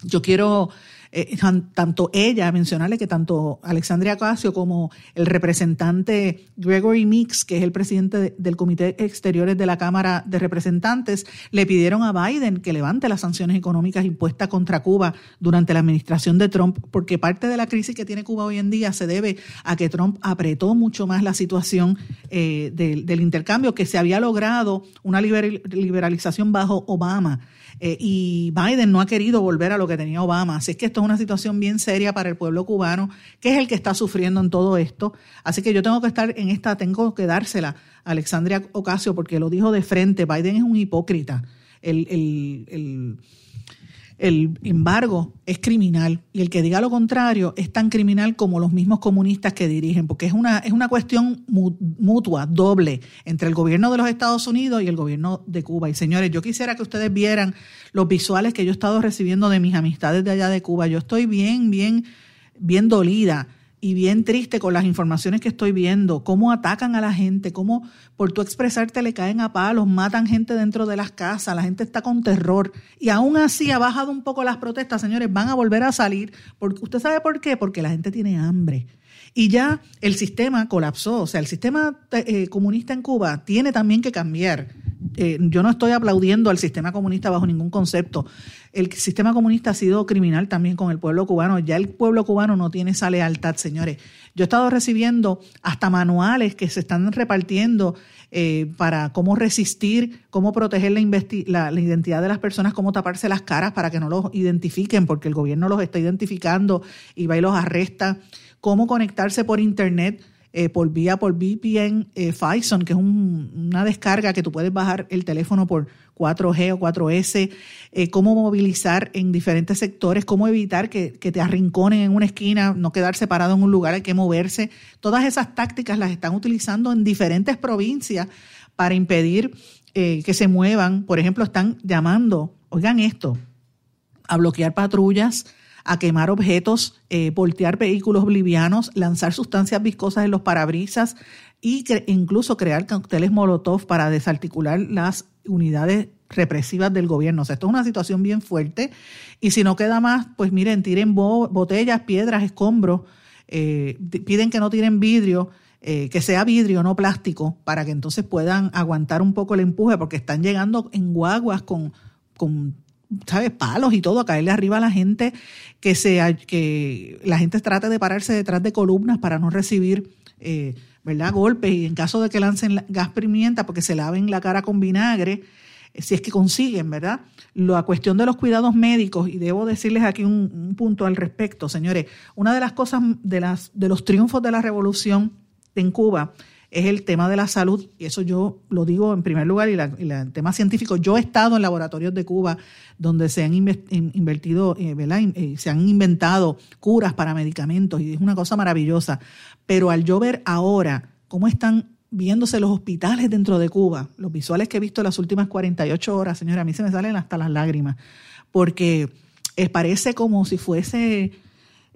Yo quiero eh, tanto ella, mencionarle que tanto Alexandria Ocasio como el representante Gregory Mix, que es el presidente del Comité Exteriores de la Cámara de Representantes, le pidieron a Biden que levante las sanciones económicas impuestas contra Cuba durante la administración de Trump, porque parte de la crisis que tiene Cuba hoy en día se debe a que Trump apretó mucho más la situación eh, del, del intercambio, que se había logrado una liberalización bajo Obama eh, y Biden no ha querido volver a lo que tenía Obama. Así es que esto es una situación bien seria para el pueblo cubano, que es el que está sufriendo en todo esto. Así que yo tengo que estar en esta, tengo que dársela a Alexandria Ocasio porque lo dijo de frente. Biden es un hipócrita. el, el el embargo es criminal y el que diga lo contrario es tan criminal como los mismos comunistas que dirigen, porque es una, es una cuestión mutua, doble, entre el gobierno de los Estados Unidos y el gobierno de Cuba. Y señores, yo quisiera que ustedes vieran los visuales que yo he estado recibiendo de mis amistades de allá de Cuba. Yo estoy bien, bien, bien dolida y bien triste con las informaciones que estoy viendo, cómo atacan a la gente, cómo por tu expresarte le caen a palos, matan gente dentro de las casas, la gente está con terror. Y aún así ha bajado un poco las protestas, señores, van a volver a salir. Porque, ¿Usted sabe por qué? Porque la gente tiene hambre. Y ya el sistema colapsó, o sea, el sistema eh, comunista en Cuba tiene también que cambiar. Eh, yo no estoy aplaudiendo al sistema comunista bajo ningún concepto. El sistema comunista ha sido criminal también con el pueblo cubano. Ya el pueblo cubano no tiene esa lealtad, señores. Yo he estado recibiendo hasta manuales que se están repartiendo eh, para cómo resistir, cómo proteger la, la, identidad de las personas, cómo taparse las caras para que no los identifiquen, porque el gobierno los está identificando y va y los arresta, cómo conectarse por Internet eh, por vía por VPN eh, Fison, que es una descarga que tú puedes bajar el teléfono por 4G o 4S, eh, cómo movilizar en diferentes sectores, cómo evitar que, te arrinconen en una esquina, no quedar separado en un lugar, hay que moverse. Todas esas tácticas las están utilizando en diferentes provincias para impedir que se muevan. Por ejemplo, están llamando, oigan esto, a bloquear patrullas, a quemar objetos, eh, voltear vehículos bolivianos, lanzar sustancias viscosas en los parabrisas y incluso crear cócteles Molotov para desarticular las unidades represivas del gobierno. O sea, esto es una situación bien fuerte y si no queda más, pues miren, tiren botellas, piedras, escombros, eh, piden que no tiren vidrio. Eh, que sea vidrio, no plástico, para que entonces puedan aguantar un poco el empuje, porque están llegando en guaguas con, con ¿sabes? Palos y todo, a caerle arriba a la gente, que, sea, que la gente trate de pararse detrás de columnas para no recibir, eh, ¿verdad? Golpes y en caso de que lancen gas pimienta porque se laven la cara con vinagre, eh, si es que consiguen, ¿verdad? La cuestión de los cuidados médicos, y debo decirles aquí un, un punto al respecto, señores, una de las cosas, de, las, de los triunfos de la revolución en Cuba, es el tema de la salud, y eso yo lo digo en primer lugar, y, el tema científico. Yo he estado en laboratorios de Cuba donde se han invertido, eh, eh, se han inventado curas para medicamentos, y es una cosa maravillosa. Pero al yo ver ahora cómo están viéndose los hospitales dentro de Cuba, los visuales que he visto las últimas 48 horas, señora, a mí se me salen hasta las lágrimas, porque parece como si fuese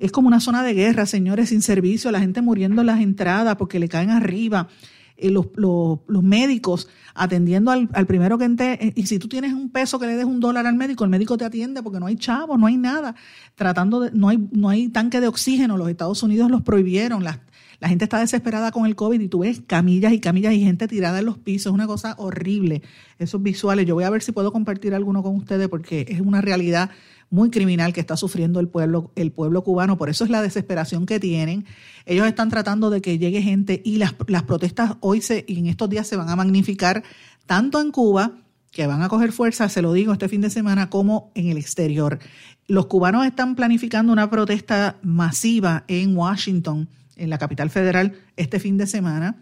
es como una zona de guerra, señores, sin servicio, la gente muriendo en las entradas porque le caen arriba. Eh, los, médicos atendiendo al, primero que entre, eh, y si tú tienes un peso que le des un dólar al médico, el médico te atiende porque no hay chavos, no hay nada, tratando de, no hay, no hay tanque de oxígeno, los Estados Unidos los prohibieron, la, la gente está desesperada con el COVID y tú ves camillas y camillas y gente tirada en los pisos, es una cosa horrible, esos visuales, yo voy a ver si puedo compartir alguno con ustedes porque es una realidad muy criminal que está sufriendo el pueblo, el pueblo cubano. Por eso es la desesperación que tienen. Ellos están tratando de que llegue gente y las, las protestas hoy se, y en estos días se van a magnificar tanto en Cuba, que van a coger fuerza, se lo digo este fin de semana, como en el exterior. Los cubanos están planificando una protesta masiva en Washington, en la capital federal, este fin de semana.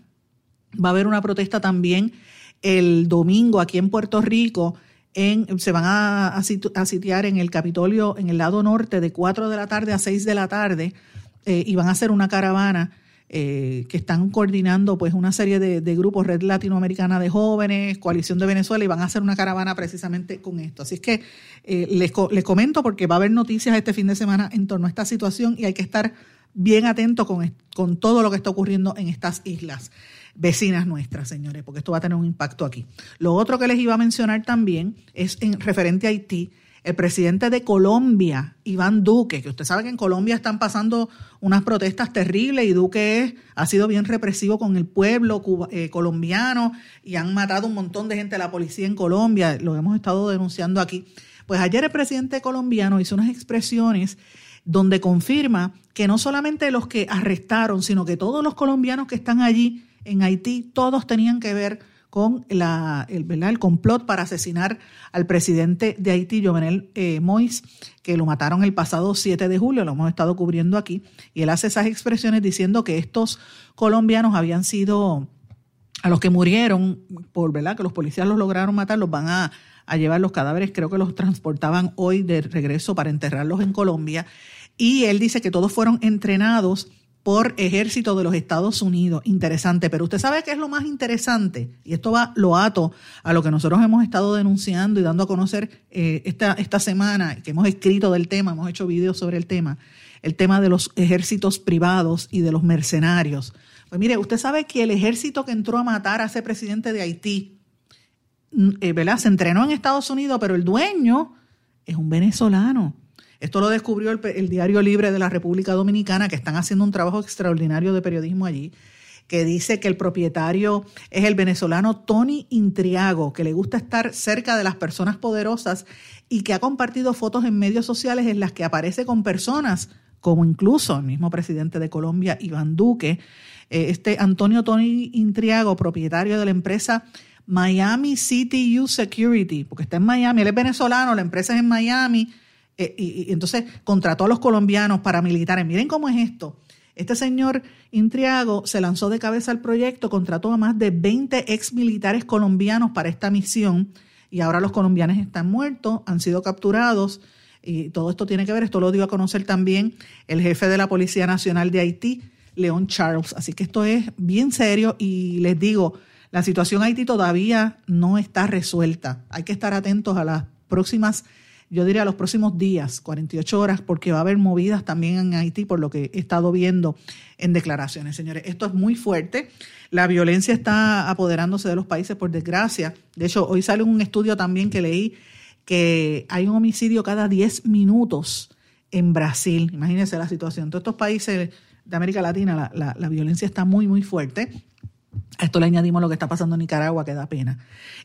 Va a haber una protesta también el domingo aquí en Puerto Rico se van a, sitiar en el Capitolio, en el lado norte, de 4 de la tarde a 6 de la tarde, eh, y van a hacer una caravana eh, que están coordinando pues una serie de, grupos, Red Latinoamericana de Jóvenes, Coalición de Venezuela, y van a hacer una caravana precisamente con esto. Así es que eh, les, les, comento porque va a haber noticias este fin de semana en torno a esta situación y hay que estar bien atento con, con todo lo que está ocurriendo en estas islas vecinas nuestras, señores, porque esto va a tener un impacto aquí. Lo otro que les iba a mencionar también es en referente a Haití el presidente de Colombia, Iván Duque, que usted sabe que en Colombia están pasando unas protestas terribles y Duque ha sido bien represivo con el pueblo eh, colombiano y han matado un montón de gente a la policía en Colombia, lo hemos estado denunciando aquí. Pues ayer el presidente colombiano hizo unas expresiones donde confirma que no solamente los que arrestaron, sino que todos los colombianos que están allí en Haití, todos tenían que ver con la, el, ¿verdad? el complot para asesinar al presidente de Haití, Jovenel eh, Moïse, que lo mataron el pasado 7 de julio, lo hemos estado cubriendo aquí, y él hace esas expresiones diciendo que estos colombianos habían sido, a los que murieron, por verdad que los policías los lograron matar, los van a, a llevar los cadáveres, creo que los transportaban hoy de regreso para enterrarlos en Colombia, y él dice que todos fueron entrenados por ejército de los Estados Unidos. Interesante, pero usted sabe qué es lo más interesante, y esto va lo ato a lo que nosotros hemos estado denunciando y dando a conocer eh, esta, esta semana, que hemos escrito del tema, hemos hecho videos sobre el tema, el tema de los ejércitos privados y de los mercenarios. Pues mire, usted sabe que el ejército que entró a matar a ese presidente de Haití, mm, eh, ¿verdad? Se entrenó en Estados Unidos, pero el dueño es un venezolano. Esto lo descubrió el, Diario Libre de la República Dominicana, que están haciendo un trabajo extraordinario de periodismo allí, que dice que el propietario es el venezolano Tony Intriago, que le gusta estar cerca de las personas poderosas y que ha compartido fotos en medios sociales en las que aparece con personas como incluso el mismo presidente de Colombia, Iván Duque, eh, este Antonio Tony Intriago, propietario de la empresa Miami City U Security, porque está en Miami, él es venezolano, la empresa es en Miami, eh, y, entonces contrató a los colombianos paramilitares. Miren cómo es esto. Este señor Intriago se lanzó de cabeza al proyecto, contrató a más de 20 ex militares colombianos para esta misión y ahora los colombianos están muertos, han sido capturados y todo esto tiene que ver, esto lo dio a conocer también el jefe de la Policía Nacional de Haití, León Charles. Así que esto es bien serio y les digo, la situación Haití todavía no está resuelta. Hay que estar atentos a las próximas yo diría los próximos días, 48 horas, porque va a haber movidas también en Haití por lo que he estado viendo en declaraciones. Señores, esto es muy fuerte. La violencia está apoderándose de los países, por desgracia. De hecho, hoy sale un estudio también que leí que hay un homicidio cada 10 minutos en Brasil. Imagínense la situación. Todos estos países de América Latina la, la violencia está muy, muy fuerte. A esto le añadimos lo que está pasando en Nicaragua, que da pena.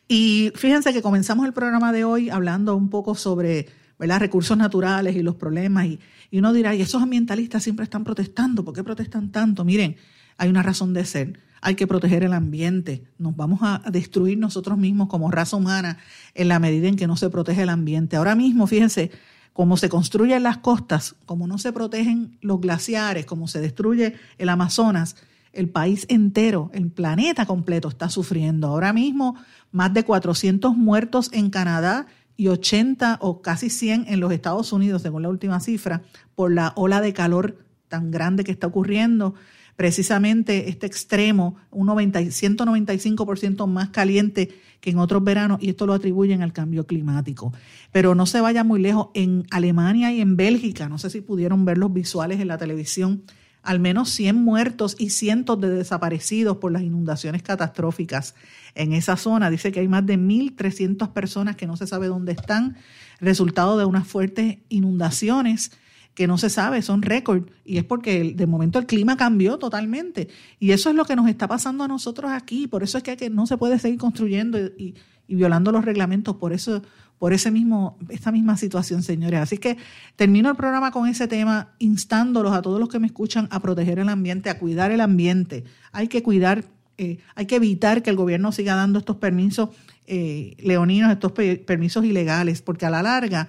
Y fíjense que comenzamos el programa de hoy hablando un poco sobre ¿verdad? recursos naturales y los problemas. Y, y uno dirá, y esos ambientalistas siempre están protestando, ¿por qué protestan tanto? Miren, hay una razón de ser. Hay que proteger el ambiente. Nos vamos a destruir nosotros mismos como raza humana en la medida en que no se protege el ambiente. Ahora mismo, fíjense, cómo se construyen las costas, como no se protegen los glaciares, cómo se destruye el Amazonas, el país entero, el planeta completo está sufriendo. Ahora mismo, más de 400 muertos en Canadá y 80 o casi 100 en los Estados Unidos, según la última cifra, por la ola de calor tan grande que está ocurriendo. Precisamente este extremo, un 90, 195% más caliente que en otros veranos, y esto lo atribuyen al cambio climático. Pero no se vaya muy lejos, en Alemania y en Bélgica, no sé si pudieron ver los visuales en la televisión, al menos 100 muertos y cientos de desaparecidos por las inundaciones catastróficas en esa zona. Dice que hay más de 1.300 personas que no se sabe dónde están, resultado de unas fuertes inundaciones que no se sabe, son récord, y es porque de momento el clima cambió totalmente. Y eso es lo que nos está pasando a nosotros aquí, por eso es que, no se puede seguir construyendo y, violando los reglamentos, por eso por ese mismo, esta misma situación, señores. Así que termino el programa con ese tema, instándolos a todos los que me escuchan a proteger el ambiente, a cuidar el ambiente. Hay que cuidar, eh, hay que evitar que el gobierno siga dando estos permisos eh, leoninos, estos permisos ilegales, porque a la larga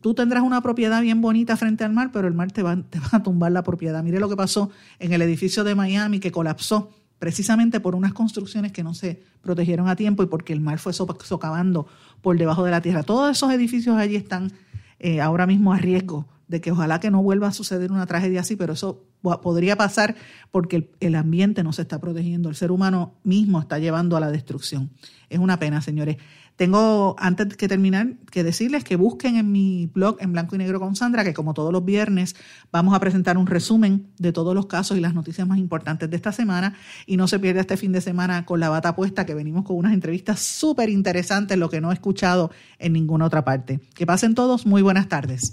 tú tendrás una propiedad bien bonita frente al mar, pero el mar te va, te va a tumbar la propiedad. Mire lo que pasó en el edificio de Miami que colapsó precisamente por unas construcciones que no se protegieron a tiempo y porque el mar fue socavando por debajo de la tierra. Todos esos edificios allí están eh, ahora mismo a riesgo de que ojalá que no vuelva a suceder una tragedia así, pero eso podría pasar porque el, ambiente no se está protegiendo, el ser humano mismo está llevando a la destrucción. Es una pena, señores. Tengo, antes que terminar, que decirles que busquen en mi blog en blanco y negro con Sandra, que como todos los viernes vamos a presentar un resumen de todos los casos y las noticias más importantes de esta semana. Y no se pierda este fin de semana con la bata puesta, que venimos con unas entrevistas súper interesantes, lo que no he escuchado en ninguna otra parte. Que pasen todos, muy buenas tardes.